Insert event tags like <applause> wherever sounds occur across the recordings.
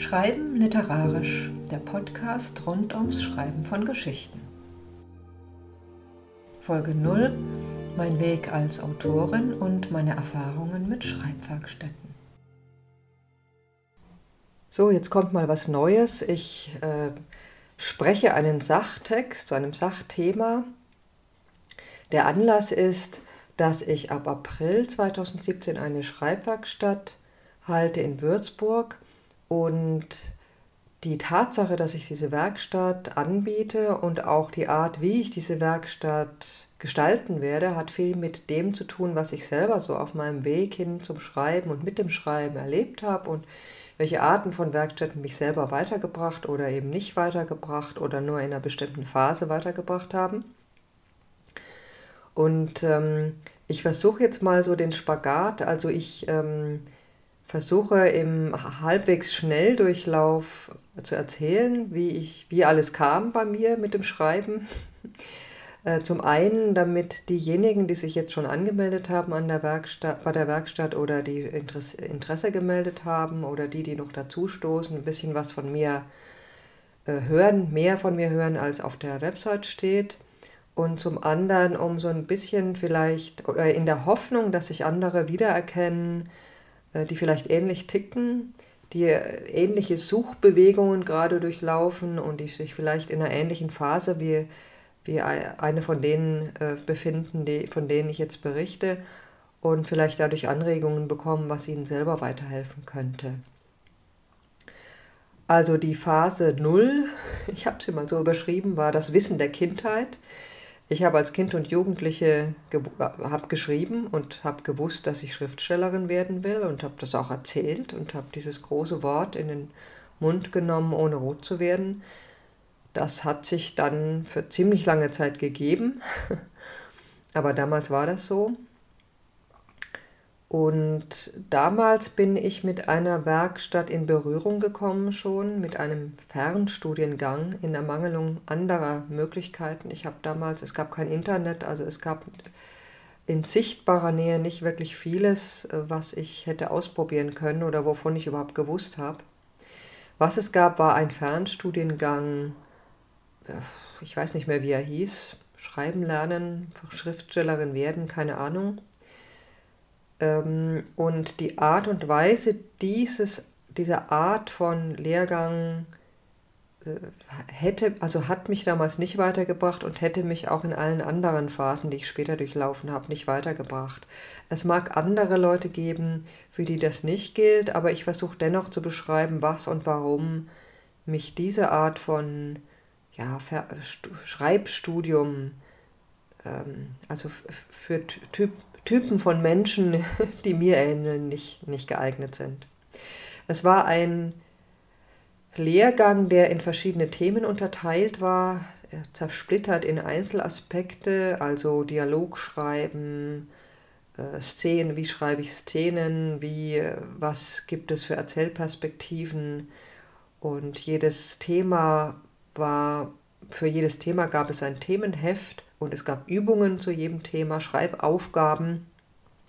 Schreiben literarisch, der Podcast rund ums Schreiben von Geschichten. Folge 0, mein Weg als Autorin und meine Erfahrungen mit Schreibwerkstätten. So, jetzt kommt mal was Neues. Ich äh, spreche einen Sachtext zu einem Sachthema. Der Anlass ist, dass ich ab April 2017 eine Schreibwerkstatt halte in Würzburg und die Tatsache, dass ich diese Werkstatt anbiete und auch die Art, wie ich diese Werkstatt gestalten werde, hat viel mit dem zu tun, was ich selber so auf meinem Weg hin zum Schreiben und mit dem Schreiben erlebt habe und welche Arten von Werkstätten mich selber weitergebracht oder eben nicht weitergebracht oder nur in einer bestimmten Phase weitergebracht haben. Und ähm, ich versuche jetzt mal so den Spagat, also ich ähm, versuche im halbwegs Schnelldurchlauf zu erzählen, wie, ich, wie alles kam bei mir mit dem Schreiben. <laughs> Äh, zum einen, damit diejenigen, die sich jetzt schon angemeldet haben an der Werkstatt, bei der Werkstatt oder die Interesse, gemeldet haben oder die, die noch dazustoßen, ein bisschen was von mir äh, hören, mehr von mir hören, als auf der Website steht. Und zum anderen, um so ein bisschen vielleicht, oder in der Hoffnung, dass sich andere wiedererkennen, die vielleicht ähnlich ticken, die ähnliche Suchbewegungen gerade durchlaufen und die sich vielleicht in einer ähnlichen Phase wie, wie eine von denen äh, befinden, die, von denen ich jetzt berichte und vielleicht dadurch Anregungen bekommen, was ihnen selber weiterhelfen könnte. Also die Phase 0, <laughs> ich habe sie mal so überschrieben, war das Wissen der Kindheit. Ich habe als Kind und Jugendliche ge hab geschrieben und habe gewusst, dass ich Schriftstellerin werden will und habe das auch erzählt und habe dieses große Wort in den Mund genommen, ohne rot zu werden. Das hat sich dann für ziemlich lange Zeit gegeben, <laughs> aber damals war das so. Und damals bin ich mit einer Werkstatt in Berührung gekommen schon, mit einem Fernstudiengang in Ermangelung anderer Möglichkeiten. Ich habe damals, es gab kein Internet, also es gab in sichtbarer Nähe nicht wirklich vieles, was ich hätte ausprobieren können oder wovon ich überhaupt gewusst habe. Was es gab, war ein Fernstudiengang, äh, ich weiß nicht mehr, wie er hieß, Schreiben lernen, Schriftstellerin werden, keine Ahnung. Ähm, und die Art und Weise dieses, dieser Art von Lehrgang äh, hätte, also hat mich damals nicht weitergebracht und hätte mich auch in allen anderen Phasen, die ich später durchlaufen habe, nicht weitergebracht. Es mag andere Leute geben, für die das nicht gilt, aber ich versuche dennoch zu beschreiben, was und warum mich diese Art von ja, Schreibstudium, ähm, also für Typ, Typen von Menschen, <laughs> die mir ähneln, nicht, nicht geeignet sind. Es war ein Lehrgang, der in verschiedene Themen unterteilt war, zersplittert in Einzelaspekte, also Dialog schreiben, äh, Szenen, wie schreibe ich Szenen, wie, was gibt es für Erzählperspektiven und jedes Thema war, für jedes Thema gab es ein Themenheft und es gab Übungen zu jedem Thema, Schreibaufgaben.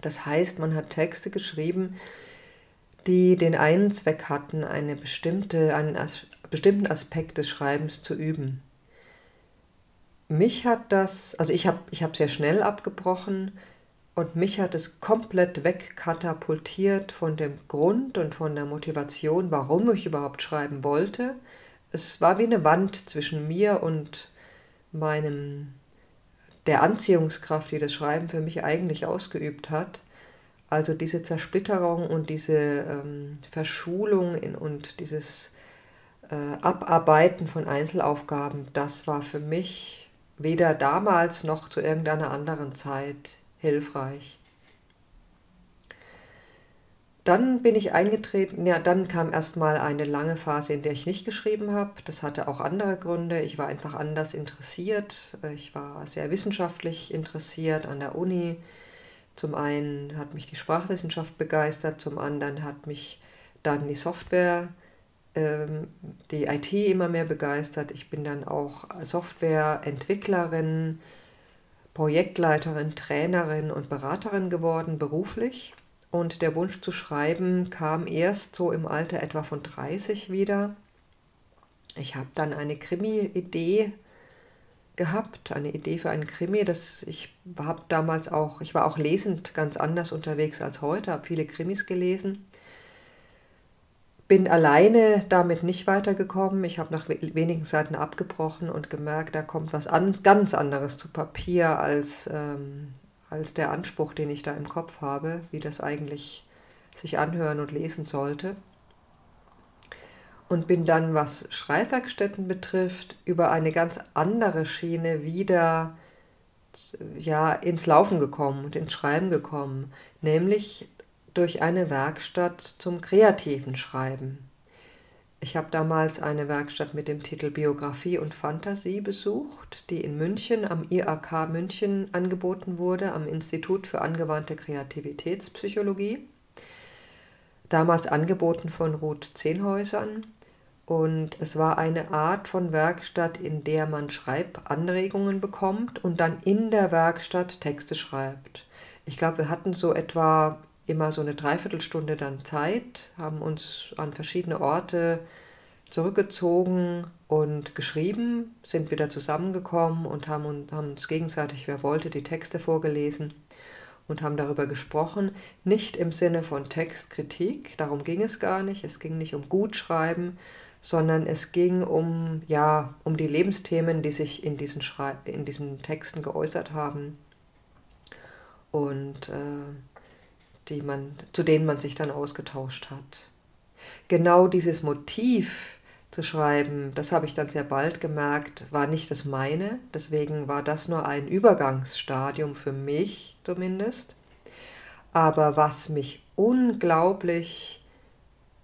Das heißt, man hat Texte geschrieben, die den einen Zweck hatten, eine bestimmte, einen as bestimmten Aspekt des Schreibens zu üben. Mich hat das, also ich habe ich hab sehr schnell abgebrochen und mich hat es komplett wegkatapultiert von dem Grund und von der Motivation, warum ich überhaupt schreiben wollte. Es war wie eine Wand zwischen mir und meinem der Anziehungskraft, die das Schreiben für mich eigentlich ausgeübt hat. Also diese Zersplitterung und diese ähm, Verschulung in, und dieses äh, Abarbeiten von Einzelaufgaben, das war für mich weder damals noch zu irgendeiner anderen Zeit hilfreich. Dann bin ich eingetreten, ja, dann kam erstmal eine lange Phase, in der ich nicht geschrieben habe. Das hatte auch andere Gründe. Ich war einfach anders interessiert. Ich war sehr wissenschaftlich interessiert an der Uni. Zum einen hat mich die Sprachwissenschaft begeistert, zum anderen hat mich dann die Software, ähm, die IT immer mehr begeistert. Ich bin dann auch Softwareentwicklerin, Projektleiterin, Trainerin und Beraterin geworden beruflich und der Wunsch zu schreiben kam erst so im Alter etwa von 30 wieder. Ich habe dann eine Krimi-Idee gehabt, eine Idee für einen Krimi. Das, ich habe damals auch, ich war auch lesend ganz anders unterwegs als heute, habe viele Krimis gelesen. Bin alleine damit nicht weitergekommen. Ich habe nach wenigen Seiten abgebrochen und gemerkt, da kommt was an, ganz anderes zu Papier als, ähm, als der Anspruch, den ich da im Kopf habe, wie das eigentlich sich anhören und lesen sollte. Und bin dann, was Schreibwerkstätten betrifft, über eine ganz andere Schiene wieder ja, ins Laufen gekommen und ins Schreiben gekommen, nämlich durch eine Werkstatt zum kreativen Schreiben. Ich habe damals eine Werkstatt mit dem Titel Biografie und Fantasie besucht, die in München am IAK München angeboten wurde, am Institut für angewandte Kreativitätspsychologie. Damals angeboten von Ruth Zehnhäusern. Und es war eine Art von Werkstatt, in der man Schreibanregungen bekommt und dann in der Werkstatt Texte schreibt. Ich glaube, wir hatten so etwa immer so eine Dreiviertelstunde dann Zeit, haben uns an verschiedene Orte zurückgezogen und geschrieben, sind wieder zusammengekommen und haben, haben uns gegenseitig, wer wollte, die Texte vorgelesen und haben darüber gesprochen. Nicht im Sinne von Textkritik, darum ging es gar nicht. Es ging nicht um Gutschreiben, sondern es ging um, ja, um die Lebensthemen, die sich in diesen, Schrei in diesen Texten geäußert haben. Und äh, die man, zu denen man sich dann ausgetauscht hat. Genau dieses Motiv zu schreiben, das habe ich dann sehr bald gemerkt, war nicht das meine. Deswegen war das nur ein Übergangsstadium für mich zumindest. Aber was mich unglaublich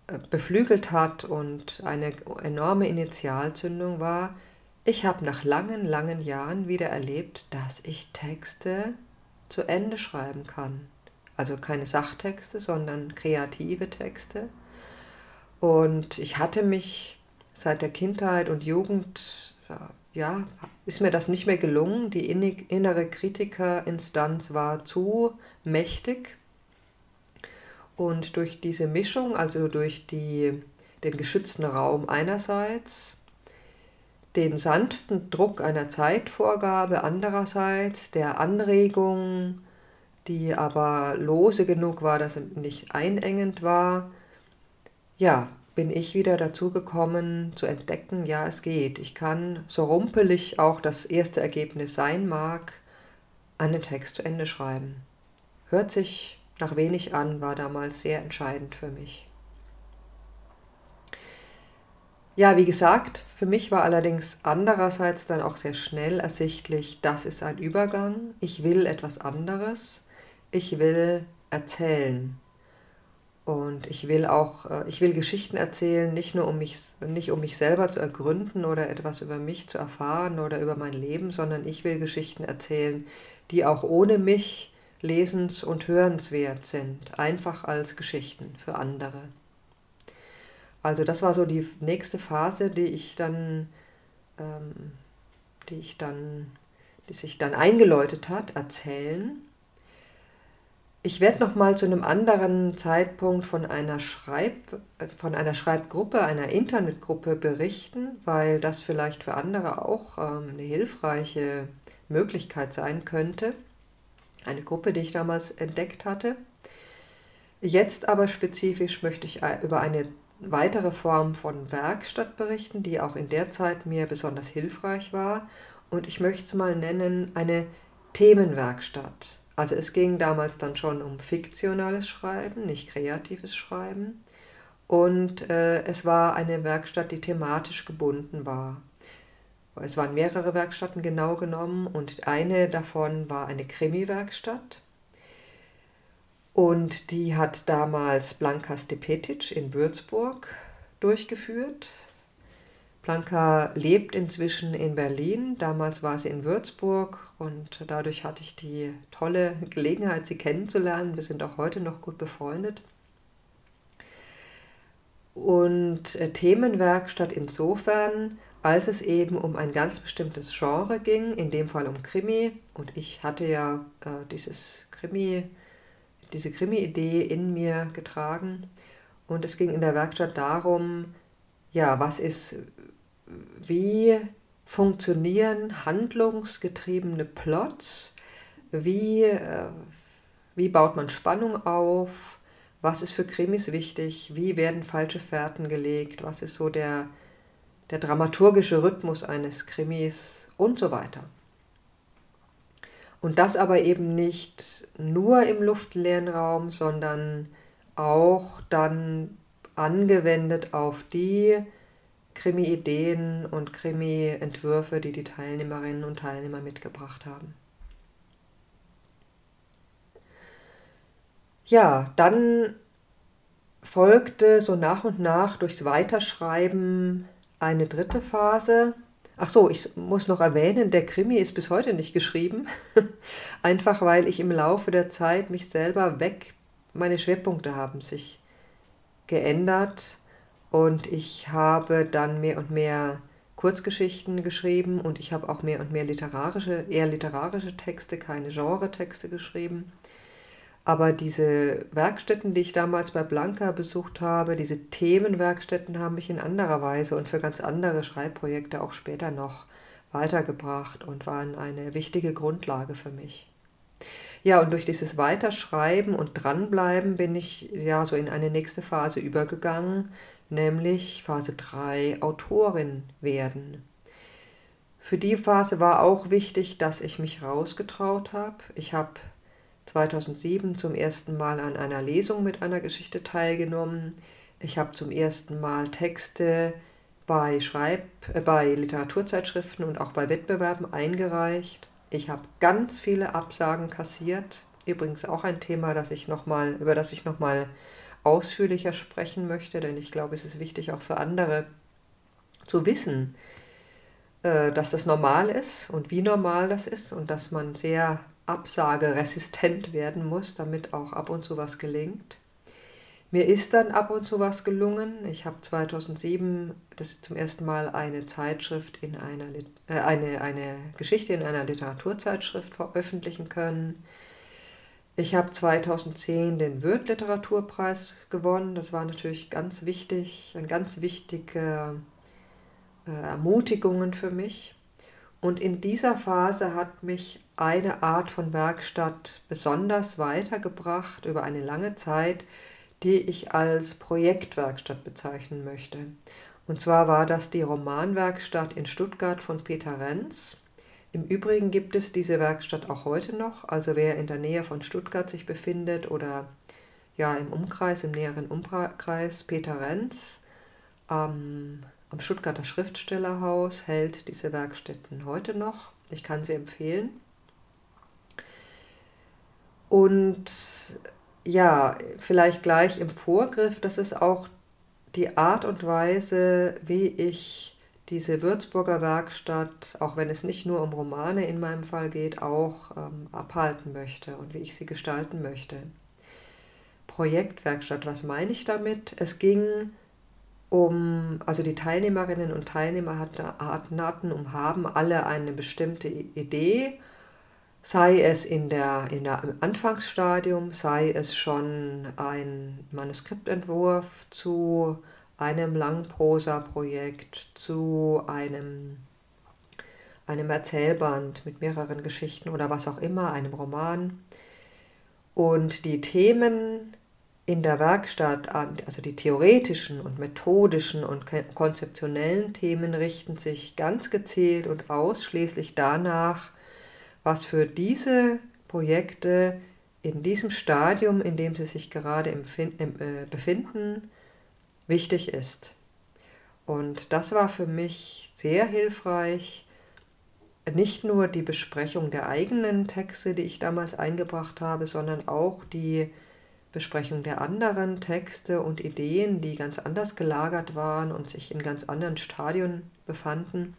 äh, beflügelt hat und eine enorme Initialzündung war, ich habe nach langen, langen Jahren wieder erlebt, dass ich Texte zu Ende schreiben kann. Also keine Sachtexte, sondern kreative Texte. Und ich hatte mich seit der Kindheit und Jugend, ja, ist mir das nicht mehr gelungen. Die innere Kritikerinstanz war zu mächtig. Und durch diese Mischung, also durch die, den geschützten Raum einerseits, den sanften Druck einer Zeitvorgabe andererseits, der Anregung, die aber lose genug war, dass es nicht einengend war, ja, bin ich wieder dazu gekommen zu entdecken, ja, es geht. Ich kann, so rumpelig auch das erste Ergebnis sein mag, einen Text zu Ende schreiben. Hört sich nach wenig an, war damals sehr entscheidend für mich. Ja, wie gesagt, für mich war allerdings andererseits dann auch sehr schnell ersichtlich, das ist ein Übergang, ich will etwas anderes ich will erzählen. Und ich will auch, äh, ich will Geschichten erzählen, nicht nur um mich, nicht um mich selber zu ergründen oder etwas über mich zu erfahren oder über mein Leben, sondern ich will Geschichten erzählen, die auch ohne mich lesens- und hörenswert sind, einfach als Geschichten für andere. Also das war so die nächste Phase, die ich dann, ähm, die ich dann, die sich dann eingeläutet hat, erzählen. Ich werde noch mal zu einem anderen Zeitpunkt von einer, Schreib, von einer Schreibgruppe, einer Internetgruppe berichten, weil das vielleicht für andere auch ähm, eine hilfreiche Möglichkeit sein könnte. Eine Gruppe, die ich damals entdeckt hatte. Jetzt aber spezifisch möchte ich äh, über eine weitere Form von Werkstatt berichten, die auch in der Zeit mir besonders hilfreich war. Und ich möchte es mal nennen eine Themenwerkstatt. Also es ging damals dann schon um fiktionales Schreiben, nicht kreatives Schreiben. Und äh, es war eine Werkstatt, die thematisch gebunden war. Es waren mehrere Werkstätten genau genommen und eine davon war eine Krimi-Werkstatt. Und die hat damals Blanka Stepetic in Würzburg durchgeführt. Blanka lebt inzwischen in Berlin. Damals war sie in Würzburg und dadurch hatte ich die tolle <laughs> Gelegenheit, sie kennenzulernen. Wir sind auch heute noch gut befreundet. Und äh, Themenwerkstatt insofern, als es eben um ein ganz bestimmtes Genre ging, in dem Fall um Krimi. Und ich hatte ja äh, dieses Krimi, diese Krimi-Idee in mir getragen. Und es ging in der Werkstatt darum, ja, was ist, wie funktionieren handlungsgetriebene Plots, wie, äh, wie baut man Spannung auf, was ist für Krimis wichtig, wie werden falsche Fährten gelegt, was ist so der, der dramaturgische Rhythmus eines Krimis? Und so weiter. Und das aber eben nicht nur im luftleeren Raum, sondern auch dann angewendet auf die Krimi-Ideen und Krimi-Entwürfe, die die Teilnehmerinnen und Teilnehmer mitgebracht haben. Ja, dann folgte so nach und nach durchs Weiterschreiben eine dritte Phase, Ach so, ich muss noch erwähnen, der Krimi ist bis heute nicht geschrieben. <laughs> Einfach weil ich im Laufe der Zeit mich selber weg, meine Schwerpunkte haben sich geändert und ich habe dann mehr und mehr Kurzgeschichten geschrieben und ich habe auch mehr und mehr literarische, eher literarische Texte, keine Genre-Texte geschrieben. Aber diese Werkstätten, die ich damals bei Blanca besucht habe, diese Themenwerkstätten haben mich in anderer Weise und für ganz andere Schreibprojekte auch später noch weitergebracht und waren eine wichtige Grundlage für mich. Ja, und durch dieses Weiterschreiben und Dranbleiben bin ich ja so in eine nächste Phase übergegangen, nämlich Phase 3 Autorin werden. Für die Phase war auch wichtig, dass ich mich rausgetraut habe. Ich habe 2007 zum ersten Mal an einer Lesung mit einer Geschichte teilgenommen. Ich habe zum ersten Mal Texte bei, Schreib äh, bei Literaturzeitschriften und auch bei Wettbewerben eingereicht. Ich habe ganz viele Absagen kassiert. Übrigens auch ein Thema, das ich noch mal, über das ich nochmal ausführlicher sprechen möchte, denn ich glaube, es ist wichtig auch für andere zu wissen, äh, dass das normal ist und wie normal das ist und dass man sehr absageresistent werden muss, damit auch ab und zu was gelingt. Mir ist dann ab und zu was gelungen. Ich habe 2007 das zum ersten Mal eine Zeitschrift in einer äh, eine, eine Geschichte in einer Literaturzeitschrift veröffentlichen können. Ich habe 2010 den Würth Literaturpreis gewonnen. Das war natürlich ganz wichtig, ein ganz wichtige äh, Ermutigungen für mich. Und in dieser Phase hat mich eine Art von Werkstatt besonders weitergebracht über eine lange Zeit, die ich als Projektwerkstatt bezeichnen möchte. Und zwar war das die Romanwerkstatt in Stuttgart von Peter Renz. Im Übrigen gibt es diese Werkstatt auch heute noch. Also wer in der Nähe von Stuttgart sich befindet oder ja im Umkreis, im näheren Umkreis, Peter Renz ähm, am Stuttgarter Schriftstellerhaus hält diese Werkstätten heute noch. Ich kann sie empfehlen. Und ja, vielleicht gleich im Vorgriff, das ist auch die Art und Weise, wie ich diese Würzburger Werkstatt, auch wenn es nicht nur um Romane in meinem Fall geht, auch ähm, abhalten möchte und wie ich sie gestalten möchte. Projektwerkstatt, was meine ich damit? Es ging um, also die Teilnehmerinnen und Teilnehmer hatten, hatten und haben alle eine bestimmte Idee, sei es in der, in der Anfangsstadium, sei es schon ein Manuskriptentwurf zu einem Langprosa-Projekt, zu einem, einem Erzählband mit mehreren Geschichten oder was auch immer, einem Roman. Und die Themen in der Werkstatt also die theoretischen und methodischen und konzeptionellen Themen richten sich ganz gezielt und ausschließlich danach, was für diese Projekte in diesem Stadium, in dem sie sich gerade äh, befinden, wichtig ist. Und das war für mich sehr hilfreich, nicht nur die Besprechung der eigenen Texte, die ich damals eingebracht habe, sondern auch die Besprechung der anderen Texte und Ideen, die ganz anders gelagert waren und sich in ganz anderen Stadien befanden.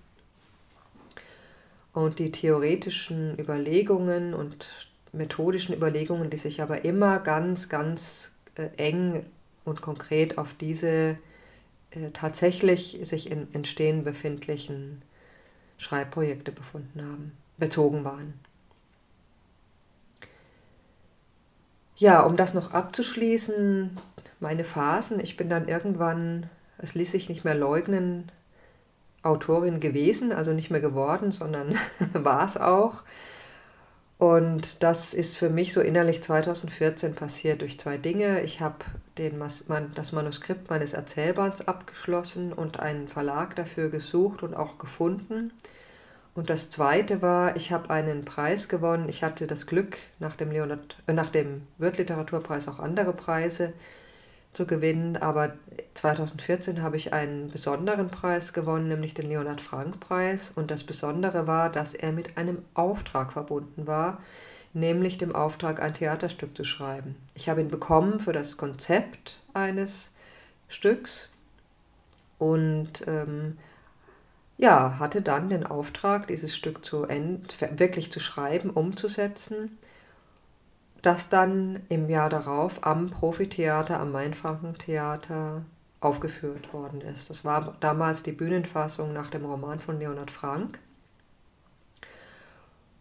Und die theoretischen Überlegungen und methodischen Überlegungen, die sich aber immer ganz, ganz äh, eng und konkret auf diese äh, tatsächlich sich in Entstehen befindlichen Schreibprojekte befunden haben, bezogen waren. Ja, um das noch abzuschließen, meine Phasen. Ich bin dann irgendwann, es ließ sich nicht mehr leugnen, Autorin gewesen, also nicht mehr geworden, sondern <laughs> war es auch. Und das ist für mich so innerlich 2014 passiert durch zwei Dinge. Ich habe das Manuskript meines Erzählbands abgeschlossen und einen Verlag dafür gesucht und auch gefunden. Und das Zweite war, ich habe einen Preis gewonnen. Ich hatte das Glück, nach dem, äh, dem Wirth-Literaturpreis auch andere Preise zu gewinnen. Aber 2014 habe ich einen besonderen Preis gewonnen, nämlich den Leonhard Frank Preis. Und das Besondere war, dass er mit einem Auftrag verbunden war, nämlich dem Auftrag, ein Theaterstück zu schreiben. Ich habe ihn bekommen für das Konzept eines Stücks und ähm, ja, hatte dann den Auftrag, dieses Stück zu end, wirklich zu schreiben, umzusetzen das dann im Jahr darauf am Profitheater, am Mainfrankentheater aufgeführt worden ist. Das war damals die Bühnenfassung nach dem Roman von Leonhard Frank.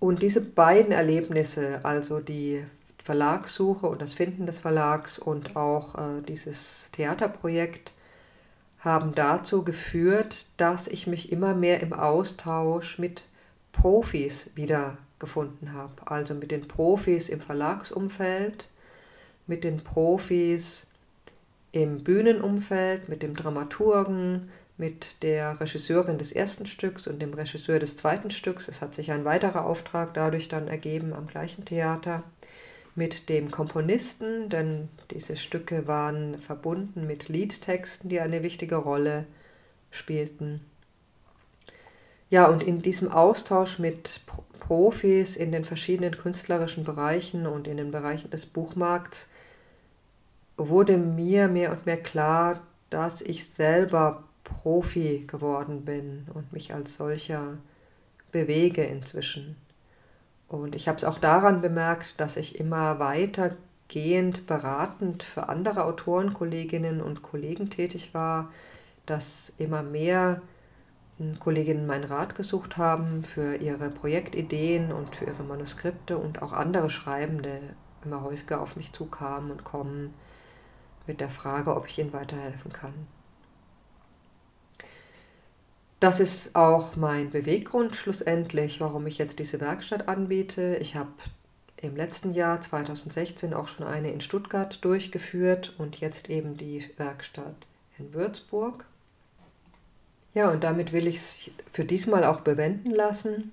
Und diese beiden Erlebnisse, also die Verlagssuche und das Finden des Verlags und auch äh, dieses Theaterprojekt, haben dazu geführt, dass ich mich immer mehr im Austausch mit Profis wieder gefunden habe. Also mit den Profis im Verlagsumfeld, mit den Profis im Bühnenumfeld, mit dem Dramaturgen, mit der Regisseurin des ersten Stücks und dem Regisseur des zweiten Stücks. Es hat sich ein weiterer Auftrag dadurch dann ergeben am gleichen Theater. Mit dem Komponisten, denn diese Stücke waren verbunden mit Liedtexten, die eine wichtige Rolle spielten. Ja, und in diesem Austausch mit Profis in den verschiedenen künstlerischen Bereichen und in den Bereichen des Buchmarkts wurde mir mehr und mehr klar, dass ich selber Profi geworden bin und mich als solcher bewege inzwischen. Und ich habe es auch daran bemerkt, dass ich immer weitergehend beratend für andere Autorenkolleginnen und Kollegen tätig war, dass immer mehr Kolleginnen meinen Rat gesucht haben für ihre Projektideen und für ihre Manuskripte und auch andere Schreibende immer häufiger auf mich zukamen und kommen mit der Frage, ob ich ihnen weiterhelfen kann. Das ist auch mein Beweggrund schlussendlich, warum ich jetzt diese Werkstatt anbiete. Ich habe im letzten Jahr 2016 auch schon eine in Stuttgart durchgeführt und jetzt eben die Werkstatt in Würzburg. Ja, und damit will ich es für diesmal auch bewenden lassen.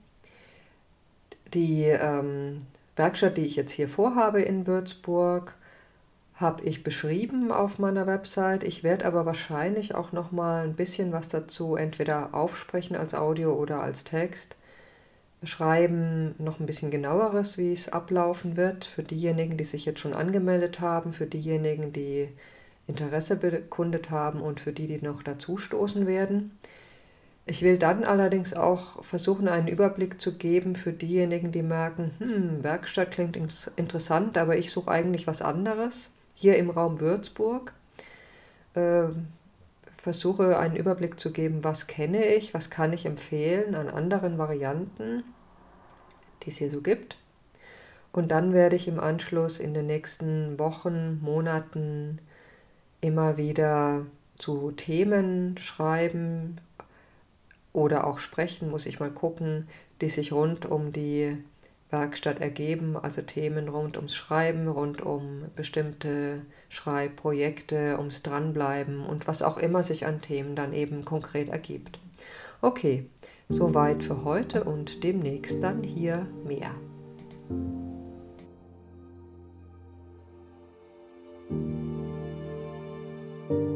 Die ähm, Werkstatt, die ich jetzt hier vorhabe in Würzburg, habe ich beschrieben auf meiner Website. Ich werde aber wahrscheinlich auch noch mal ein bisschen was dazu entweder aufsprechen als Audio oder als Text. Schreiben noch ein bisschen genaueres, wie es ablaufen wird für diejenigen, die sich jetzt schon angemeldet haben, für diejenigen, die Interesse bekundet haben und für die, die noch dazu stoßen werden. Ich will dann allerdings auch versuchen, einen Überblick zu geben für diejenigen, die merken, hm, Werkstatt klingt interessant, aber ich suche eigentlich was anderes. Hier im Raum Würzburg äh, versuche einen Überblick zu geben, was kenne ich, was kann ich empfehlen an anderen Varianten, die es hier so gibt. Und dann werde ich im Anschluss in den nächsten Wochen, Monaten immer wieder zu Themen schreiben oder auch sprechen, muss ich mal gucken, die sich rund um die Werkstatt ergeben, also Themen rund ums Schreiben, rund um bestimmte Schreibprojekte, ums Dranbleiben und was auch immer sich an Themen dann eben konkret ergibt. Okay, soweit für heute und demnächst dann hier mehr. You